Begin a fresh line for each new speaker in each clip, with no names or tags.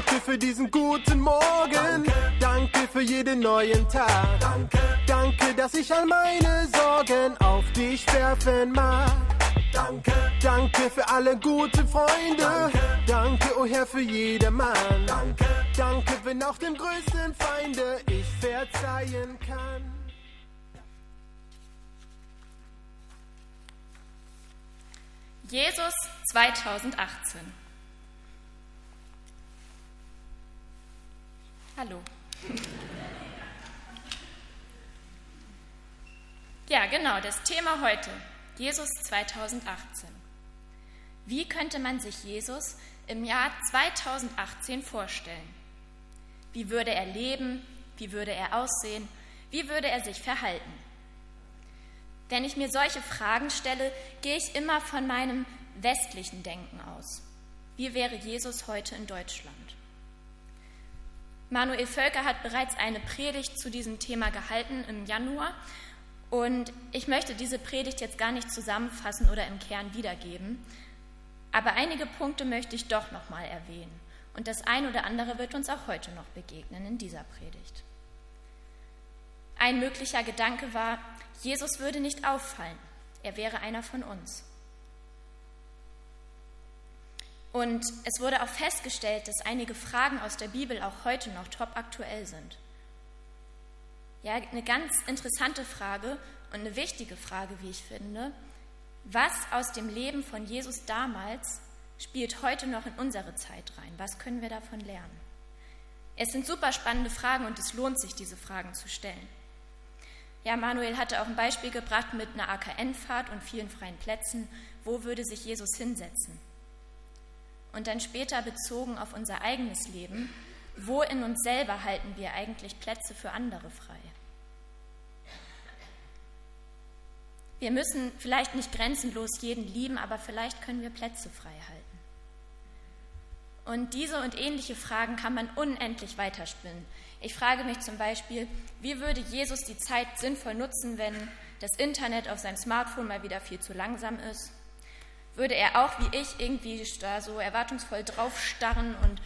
Danke für diesen guten Morgen. Danke, Danke für jeden neuen Tag. Danke, Danke, dass ich all meine Sorgen auf dich werfen mag. Danke, danke für alle guten Freunde. Danke, danke oh Herr, für jedermann. Danke, danke, wenn auch dem größten Feinde ich verzeihen kann.
Jesus 2018. Hallo. Ja, genau, das Thema heute. Jesus 2018. Wie könnte man sich Jesus im Jahr 2018 vorstellen? Wie würde er leben? Wie würde er aussehen? Wie würde er sich verhalten? Wenn ich mir solche Fragen stelle, gehe ich immer von meinem westlichen Denken aus. Wie wäre Jesus heute in Deutschland? Manuel Völker hat bereits eine Predigt zu diesem Thema gehalten im Januar und ich möchte diese Predigt jetzt gar nicht zusammenfassen oder im Kern wiedergeben, aber einige Punkte möchte ich doch noch mal erwähnen. Und das ein oder andere wird uns auch heute noch begegnen in dieser Predigt. Ein möglicher Gedanke war, Jesus würde nicht auffallen, er wäre einer von uns. Und es wurde auch festgestellt, dass einige Fragen aus der Bibel auch heute noch top aktuell sind. Ja, eine ganz interessante Frage und eine wichtige Frage, wie ich finde. Was aus dem Leben von Jesus damals spielt heute noch in unsere Zeit rein? Was können wir davon lernen? Es sind super spannende Fragen und es lohnt sich, diese Fragen zu stellen. Ja, Manuel hatte auch ein Beispiel gebracht mit einer AKN-Fahrt und vielen freien Plätzen. Wo würde sich Jesus hinsetzen? Und dann später bezogen auf unser eigenes Leben, wo in uns selber halten wir eigentlich Plätze für andere frei? Wir müssen vielleicht nicht grenzenlos jeden lieben, aber vielleicht können wir Plätze frei halten. Und diese und ähnliche Fragen kann man unendlich weiterspinnen. Ich frage mich zum Beispiel, wie würde Jesus die Zeit sinnvoll nutzen, wenn das Internet auf seinem Smartphone mal wieder viel zu langsam ist? Würde er auch wie ich irgendwie da so erwartungsvoll draufstarren und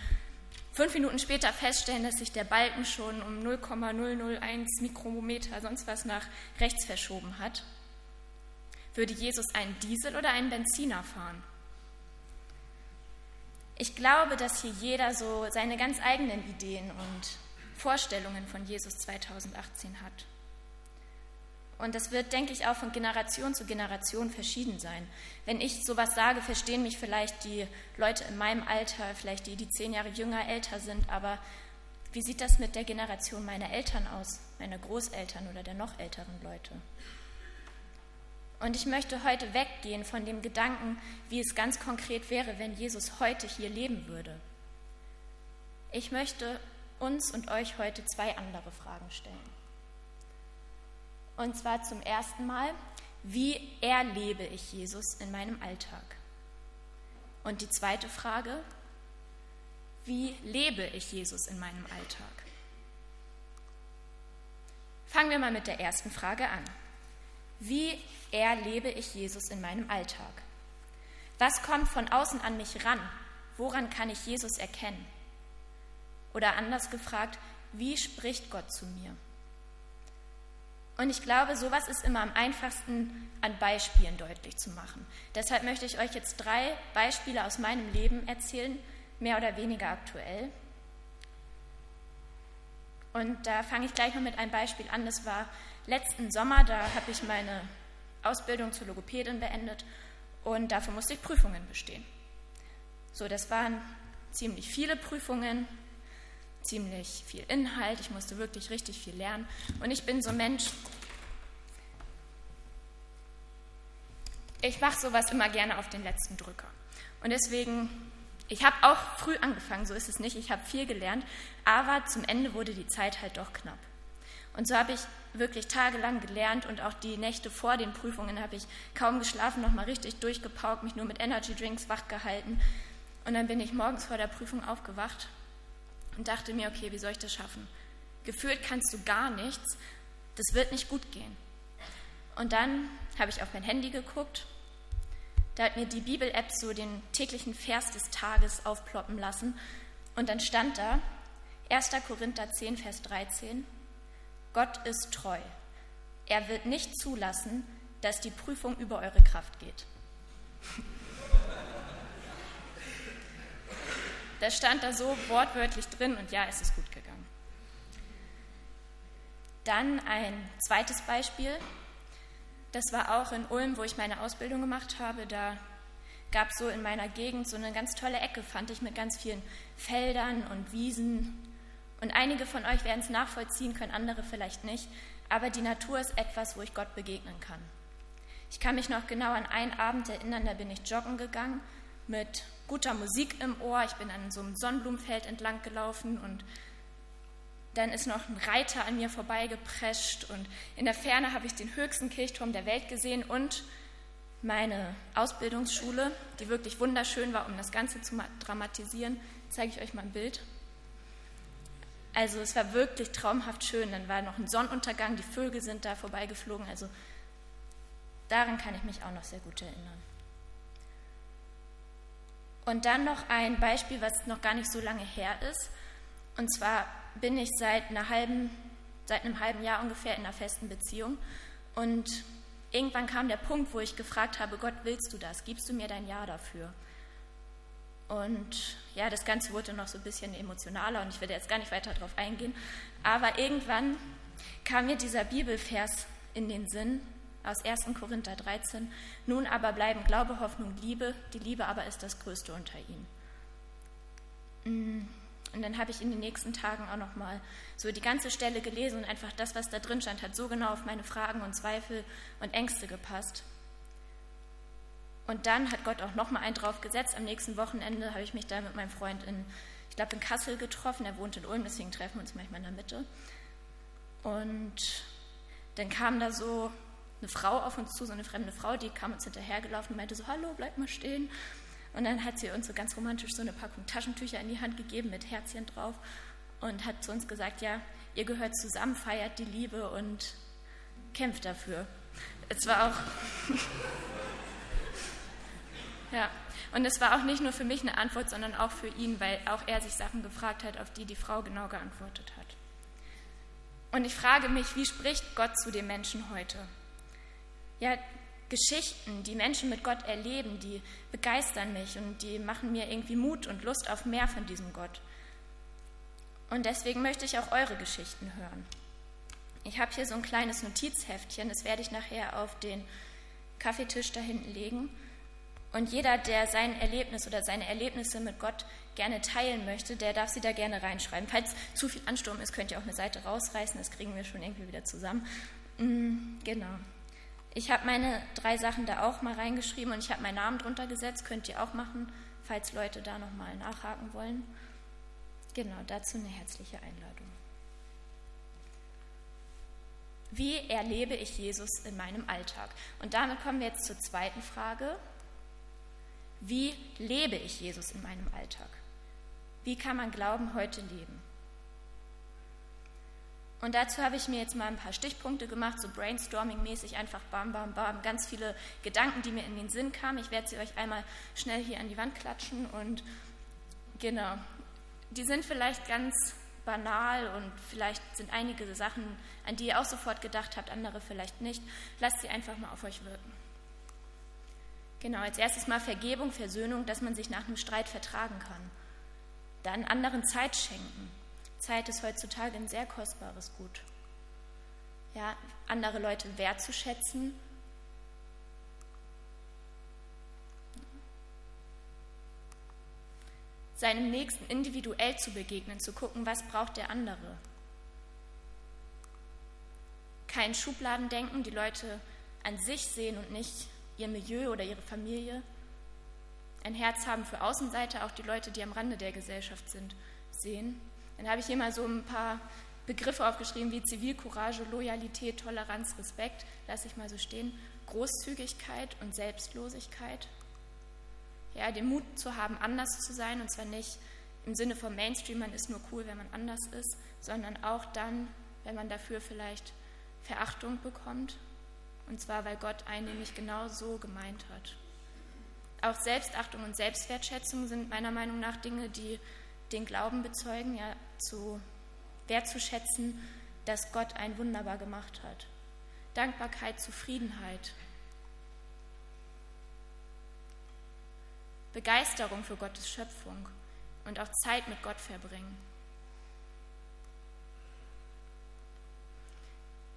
fünf Minuten später feststellen, dass sich der Balken schon um 0,001 Mikrometer sonst was nach rechts verschoben hat? Würde Jesus einen Diesel oder einen Benziner fahren? Ich glaube, dass hier jeder so seine ganz eigenen Ideen und Vorstellungen von Jesus 2018 hat. Und das wird, denke ich, auch von Generation zu Generation verschieden sein. Wenn ich sowas sage, verstehen mich vielleicht die Leute in meinem Alter, vielleicht die, die zehn Jahre jünger, älter sind, aber wie sieht das mit der Generation meiner Eltern aus, meiner Großeltern oder der noch älteren Leute? Und ich möchte heute weggehen von dem Gedanken, wie es ganz konkret wäre, wenn Jesus heute hier leben würde. Ich möchte uns und euch heute zwei andere Fragen stellen. Und zwar zum ersten Mal, wie erlebe ich Jesus in meinem Alltag? Und die zweite Frage, wie lebe ich Jesus in meinem Alltag? Fangen wir mal mit der ersten Frage an. Wie erlebe ich Jesus in meinem Alltag? Was kommt von außen an mich ran? Woran kann ich Jesus erkennen? Oder anders gefragt, wie spricht Gott zu mir? Und ich glaube, sowas ist immer am einfachsten an Beispielen deutlich zu machen. Deshalb möchte ich euch jetzt drei Beispiele aus meinem Leben erzählen, mehr oder weniger aktuell. Und da fange ich gleich mal mit einem Beispiel an. Das war letzten Sommer, da habe ich meine Ausbildung zur Logopädin beendet und dafür musste ich Prüfungen bestehen. So, das waren ziemlich viele Prüfungen, ziemlich viel Inhalt, ich musste wirklich richtig viel lernen und ich bin so Mensch, ich mache sowas immer gerne auf den letzten Drücker. Und deswegen, ich habe auch früh angefangen, so ist es nicht, ich habe viel gelernt, aber zum Ende wurde die Zeit halt doch knapp. Und so habe ich wirklich tagelang gelernt und auch die Nächte vor den Prüfungen habe ich kaum geschlafen, nochmal richtig durchgepaukt, mich nur mit Energy Drinks wach. Und dann bin ich morgens vor der Prüfung aufgewacht und dachte mir, okay, wie soll ich das schaffen? Gefühlt kannst du gar nichts, das wird nicht gut gehen. Und dann habe ich auf mein Handy geguckt, da hat mir die Bibel-App so den täglichen Vers des Tages aufploppen lassen Und dann stand da 1. Korinther 10, Vers 13, Gott ist treu. Er wird nicht zulassen, dass die Prüfung über eure Kraft geht. Das stand da so wortwörtlich drin und ja, es ist gut gegangen. Dann ein zweites Beispiel. Das war auch in Ulm, wo ich meine Ausbildung gemacht habe. Da gab es so in meiner Gegend so eine ganz tolle Ecke, fand ich, mit ganz vielen Feldern und Wiesen. Und einige von euch werden es nachvollziehen können, andere vielleicht nicht. Aber die Natur ist etwas, wo ich Gott begegnen kann. Ich kann mich noch genau an einen Abend erinnern, da bin ich joggen gegangen mit guter Musik im Ohr. Ich bin an so einem Sonnenblumenfeld entlang gelaufen und dann ist noch ein Reiter an mir vorbeigeprescht und in der Ferne habe ich den höchsten Kirchturm der Welt gesehen und meine Ausbildungsschule, die wirklich wunderschön war, um das Ganze zu dramatisieren, zeige ich euch mal ein Bild. Also es war wirklich traumhaft schön. Dann war noch ein Sonnenuntergang, die Vögel sind da vorbeigeflogen. Also daran kann ich mich auch noch sehr gut erinnern. Und dann noch ein Beispiel, was noch gar nicht so lange her ist. Und zwar bin ich seit, einer halben, seit einem halben Jahr ungefähr in einer festen Beziehung. Und irgendwann kam der Punkt, wo ich gefragt habe, Gott, willst du das? Gibst du mir dein Ja dafür? Und ja, das Ganze wurde noch so ein bisschen emotionaler und ich werde jetzt gar nicht weiter darauf eingehen. Aber irgendwann kam mir dieser Bibelvers in den Sinn, aus 1. Korinther 13. Nun aber bleiben Glaube, Hoffnung, Liebe. Die Liebe aber ist das Größte unter ihnen. Mm. Und dann habe ich in den nächsten Tagen auch nochmal so die ganze Stelle gelesen und einfach das, was da drin stand, hat so genau auf meine Fragen und Zweifel und Ängste gepasst. Und dann hat Gott auch nochmal einen drauf gesetzt. Am nächsten Wochenende habe ich mich da mit meinem Freund in, ich glaube, in Kassel getroffen. Er wohnt in Ulm, deswegen treffen wir uns manchmal in der Mitte. Und dann kam da so eine Frau auf uns zu, so eine fremde Frau, die kam uns hinterhergelaufen und meinte so, hallo, bleib mal stehen. Und dann hat sie uns so ganz romantisch so eine Packung Taschentücher in die Hand gegeben mit Herzchen drauf und hat zu uns gesagt, ja, ihr gehört zusammen, feiert die Liebe und kämpft dafür. Es war auch... ja, und es war auch nicht nur für mich eine Antwort, sondern auch für ihn, weil auch er sich Sachen gefragt hat, auf die die Frau genau geantwortet hat. Und ich frage mich, wie spricht Gott zu den Menschen heute? Ja, Geschichten, die Menschen mit Gott erleben, die begeistern mich und die machen mir irgendwie Mut und Lust auf mehr von diesem Gott. Und deswegen möchte ich auch eure Geschichten hören. Ich habe hier so ein kleines Notizheftchen, das werde ich nachher auf den Kaffeetisch da hinten legen. Und jeder, der sein Erlebnis oder seine Erlebnisse mit Gott gerne teilen möchte, der darf sie da gerne reinschreiben. Falls zu viel Ansturm ist, könnt ihr auch eine Seite rausreißen, das kriegen wir schon irgendwie wieder zusammen. Mm, genau. Ich habe meine drei Sachen da auch mal reingeschrieben und ich habe meinen Namen drunter gesetzt. Könnt ihr auch machen, falls Leute da nochmal nachhaken wollen. Genau, dazu eine herzliche Einladung. Wie erlebe ich Jesus in meinem Alltag? Und damit kommen wir jetzt zur zweiten Frage. Wie lebe ich Jesus in meinem Alltag? Wie kann man Glauben heute leben? Und dazu habe ich mir jetzt mal ein paar Stichpunkte gemacht, so brainstorming-mäßig, einfach bam, bam, bam, ganz viele Gedanken, die mir in den Sinn kamen. Ich werde sie euch einmal schnell hier an die Wand klatschen und genau, die sind vielleicht ganz banal und vielleicht sind einige Sachen, an die ihr auch sofort gedacht habt, andere vielleicht nicht. Lasst sie einfach mal auf euch wirken. Genau, als erstes mal Vergebung, Versöhnung, dass man sich nach einem Streit vertragen kann. Dann anderen Zeit schenken, Zeit ist heutzutage ein sehr kostbares Gut. Ja, andere Leute wertzuschätzen. Seinem Nächsten individuell zu begegnen, zu gucken, was braucht der andere. Kein Schubladendenken, die Leute an sich sehen und nicht ihr Milieu oder ihre Familie. Ein Herz haben für Außenseiter, auch die Leute, die am Rande der Gesellschaft sind, sehen. Dann habe ich hier mal so ein paar Begriffe aufgeschrieben wie Zivilcourage, Loyalität, Toleranz, Respekt, lasse ich mal so stehen, Großzügigkeit und Selbstlosigkeit. Ja, den Mut zu haben, anders zu sein und zwar nicht im Sinne von Mainstream, man ist nur cool, wenn man anders ist, sondern auch dann, wenn man dafür vielleicht Verachtung bekommt und zwar, weil Gott einen nämlich genau so gemeint hat. Auch Selbstachtung und Selbstwertschätzung sind meiner Meinung nach Dinge, die den Glauben bezeugen, ja, zu wertzuschätzen, dass Gott ein wunderbar gemacht hat. Dankbarkeit, Zufriedenheit, Begeisterung für Gottes Schöpfung und auch Zeit mit Gott verbringen.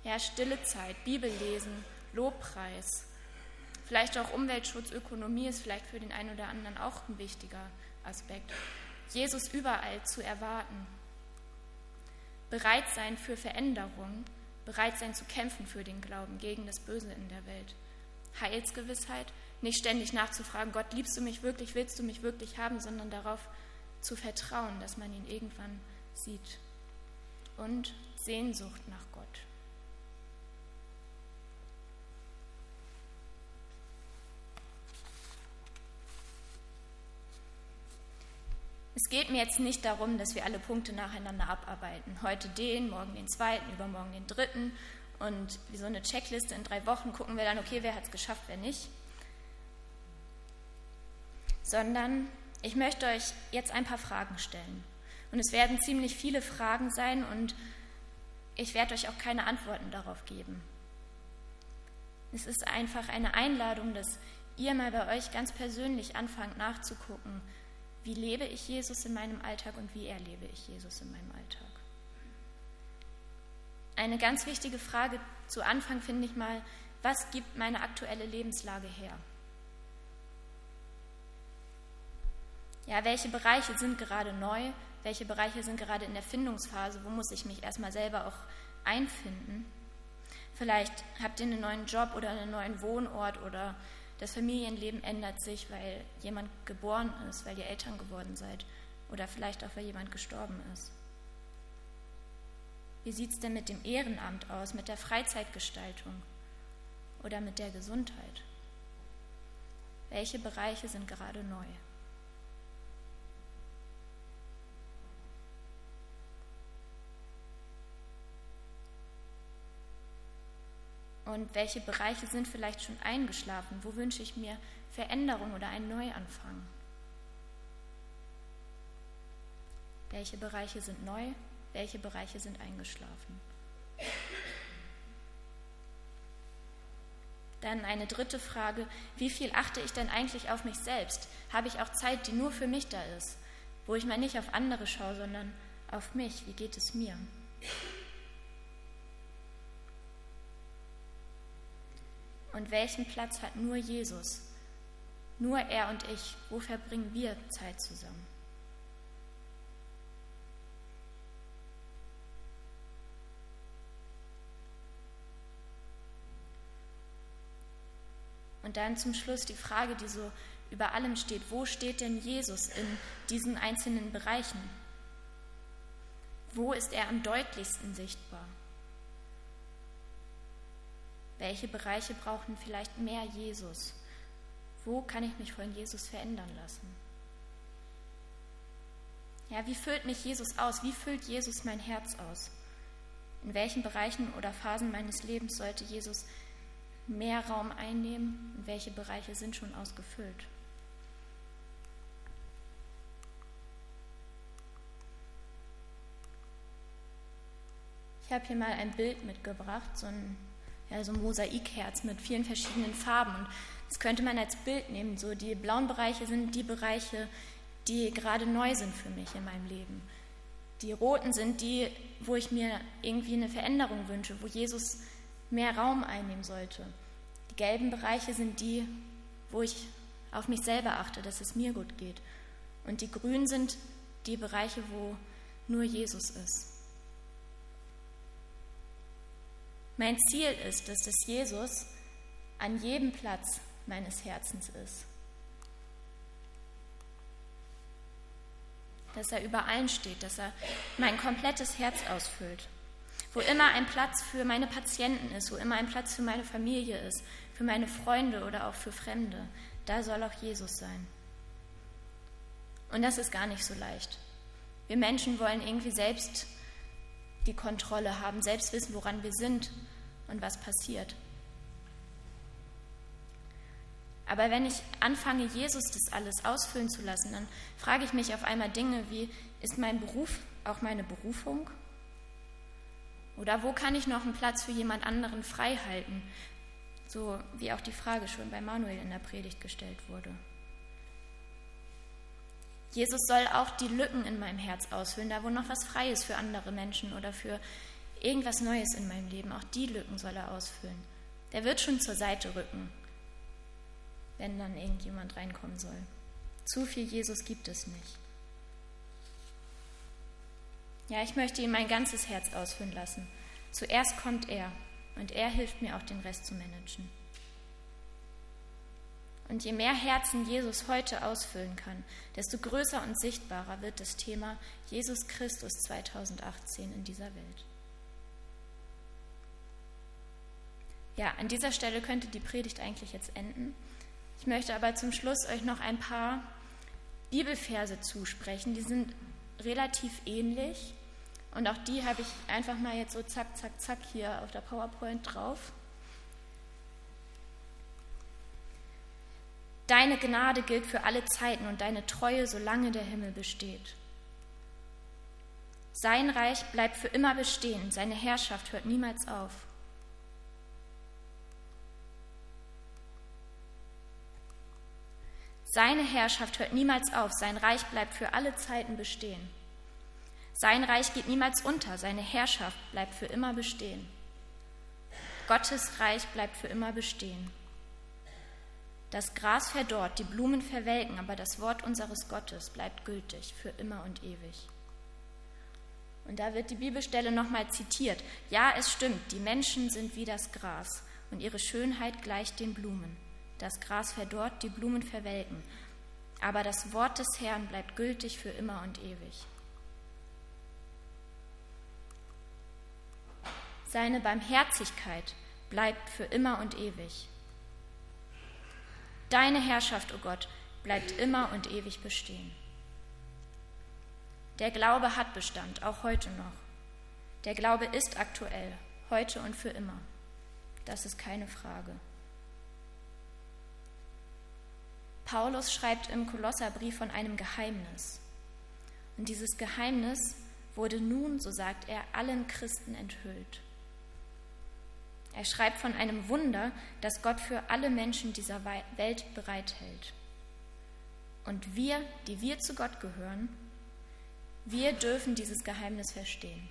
Ja, stille Zeit, Bibel lesen, Lobpreis, vielleicht auch Umweltschutz, Ökonomie ist vielleicht für den einen oder anderen auch ein wichtiger Aspekt. Jesus überall zu erwarten. Bereit sein für Veränderung, bereit sein zu kämpfen für den Glauben gegen das Böse in der Welt. Heilsgewissheit, nicht ständig nachzufragen, Gott, liebst du mich wirklich, willst du mich wirklich haben, sondern darauf zu vertrauen, dass man ihn irgendwann sieht. Und Sehnsucht nach Gott. Es geht mir jetzt nicht darum, dass wir alle Punkte nacheinander abarbeiten. Heute den, morgen den zweiten, übermorgen den dritten. Und wie so eine Checkliste in drei Wochen gucken wir dann, okay, wer hat es geschafft, wer nicht sondern ich möchte euch jetzt ein paar Fragen stellen. Und es werden ziemlich viele Fragen sein und ich werde euch auch keine Antworten darauf geben. Es ist einfach eine Einladung, dass ihr mal bei euch ganz persönlich anfangt nachzugucken, wie lebe ich Jesus in meinem Alltag und wie erlebe ich Jesus in meinem Alltag. Eine ganz wichtige Frage zu Anfang finde ich mal, was gibt meine aktuelle Lebenslage her? Ja, welche Bereiche sind gerade neu? Welche Bereiche sind gerade in der Findungsphase? Wo muss ich mich erstmal selber auch einfinden? Vielleicht habt ihr einen neuen Job oder einen neuen Wohnort oder das Familienleben ändert sich, weil jemand geboren ist, weil ihr Eltern geworden seid oder vielleicht auch, weil jemand gestorben ist. Wie sieht es denn mit dem Ehrenamt aus, mit der Freizeitgestaltung oder mit der Gesundheit? Welche Bereiche sind gerade neu? Und welche Bereiche sind vielleicht schon eingeschlafen? Wo wünsche ich mir Veränderung oder einen Neuanfang? Welche Bereiche sind neu? Welche Bereiche sind eingeschlafen? Dann eine dritte Frage, wie viel achte ich denn eigentlich auf mich selbst? Habe ich auch Zeit, die nur für mich da ist, wo ich mal nicht auf andere schaue, sondern auf mich? Wie geht es mir? Und welchen Platz hat nur Jesus? Nur er und ich. Wo verbringen wir Zeit zusammen? Und dann zum Schluss die Frage, die so über allem steht, wo steht denn Jesus in diesen einzelnen Bereichen? Wo ist er am deutlichsten sichtbar? Welche Bereiche brauchen vielleicht mehr Jesus? Wo kann ich mich von Jesus verändern lassen? Ja, wie füllt mich Jesus aus? Wie füllt Jesus mein Herz aus? In welchen Bereichen oder Phasen meines Lebens sollte Jesus mehr Raum einnehmen und welche Bereiche sind schon ausgefüllt? Ich habe hier mal ein Bild mitgebracht, so ein ja, so ein Mosaikherz mit vielen verschiedenen Farben. Und das könnte man als Bild nehmen. So die blauen Bereiche sind die Bereiche, die gerade neu sind für mich in meinem Leben. Die roten sind die, wo ich mir irgendwie eine Veränderung wünsche, wo Jesus mehr Raum einnehmen sollte. Die gelben Bereiche sind die, wo ich auf mich selber achte, dass es mir gut geht. Und die grünen sind die Bereiche, wo nur Jesus ist. Mein Ziel ist dass Jesus an jedem Platz meines Herzens ist. Dass er über allen steht, dass er mein komplettes Herz ausfüllt. Wo immer ein Platz für meine Patienten ist, wo immer ein Platz für meine Familie ist, für meine Freunde oder auch für Fremde, da soll auch Jesus sein. Und das ist gar nicht so leicht. Wir Menschen wollen irgendwie selbst die Kontrolle haben, selbst wissen, woran wir sind und was passiert. Aber wenn ich anfange, Jesus das alles ausfüllen zu lassen, dann frage ich mich auf einmal Dinge wie, ist mein Beruf auch meine Berufung? Oder wo kann ich noch einen Platz für jemand anderen frei halten? So wie auch die Frage schon bei Manuel in der Predigt gestellt wurde. Jesus soll auch die Lücken in meinem Herz ausfüllen, da wo noch was frei ist für andere Menschen oder für irgendwas Neues in meinem Leben. Auch die Lücken soll er ausfüllen. Der wird schon zur Seite rücken, wenn dann irgendjemand reinkommen soll. Zu viel Jesus gibt es nicht. Ja, ich möchte ihm mein ganzes Herz ausfüllen lassen. Zuerst kommt er und er hilft mir auch den Rest zu managen. Und je mehr Herzen Jesus heute ausfüllen kann, desto größer und sichtbarer wird das Thema Jesus Christus 2018 in dieser Welt. Ja, an dieser Stelle könnte die Predigt eigentlich jetzt enden. Ich möchte aber zum Schluss euch noch ein paar Bibelverse zusprechen. Die sind relativ ähnlich und auch die habe ich einfach mal jetzt so zack, zack, zack hier auf der PowerPoint drauf. Deine Gnade gilt für alle Zeiten und deine Treue, solange der Himmel besteht. Sein Reich bleibt für immer bestehen, seine Herrschaft hört niemals auf. Seine Herrschaft hört niemals auf, sein Reich bleibt für alle Zeiten bestehen. Sein Reich geht niemals unter, seine Herrschaft bleibt für immer bestehen. Gottes Reich bleibt für immer bestehen. Das Gras verdorrt, die Blumen verwelken, aber das Wort unseres Gottes bleibt gültig für immer und ewig. Und da wird die Bibelstelle nochmal zitiert. Ja, es stimmt, die Menschen sind wie das Gras und ihre Schönheit gleicht den Blumen. Das Gras verdorrt, die Blumen verwelken, aber das Wort des Herrn bleibt gültig für immer und ewig. Seine Barmherzigkeit bleibt für immer und ewig. Deine Herrschaft, o oh Gott, bleibt immer und ewig bestehen. Der Glaube hat Bestand, auch heute noch. Der Glaube ist aktuell, heute und für immer. Das ist keine Frage. Paulus schreibt im Kolosserbrief von einem Geheimnis. Und dieses Geheimnis wurde nun, so sagt er, allen Christen enthüllt. Er schreibt von einem Wunder, das Gott für alle Menschen dieser Welt bereithält. Und wir, die wir zu Gott gehören, wir dürfen dieses Geheimnis verstehen.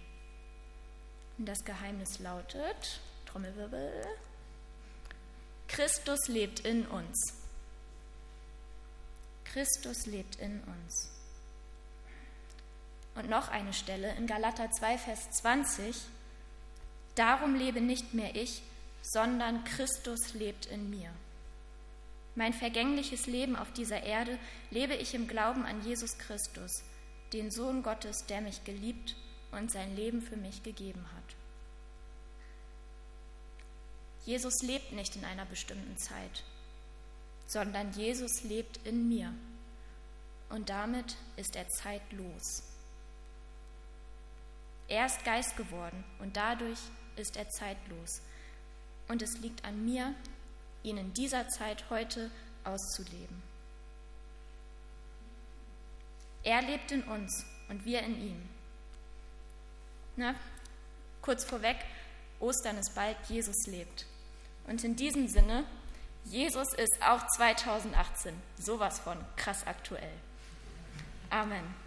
Und das Geheimnis lautet, Trommelwirbel, Christus lebt in uns. Christus lebt in uns. Und noch eine Stelle in Galater 2, Vers 20. Darum lebe nicht mehr ich, sondern Christus lebt in mir. Mein vergängliches Leben auf dieser Erde lebe ich im Glauben an Jesus Christus, den Sohn Gottes, der mich geliebt und sein Leben für mich gegeben hat. Jesus lebt nicht in einer bestimmten Zeit, sondern Jesus lebt in mir und damit ist er zeitlos. Er ist Geist geworden und dadurch ist er zeitlos. Und es liegt an mir, ihn in dieser Zeit heute auszuleben. Er lebt in uns und wir in ihm. Na, kurz vorweg, Ostern ist bald, Jesus lebt. Und in diesem Sinne, Jesus ist auch 2018 sowas von krass aktuell. Amen.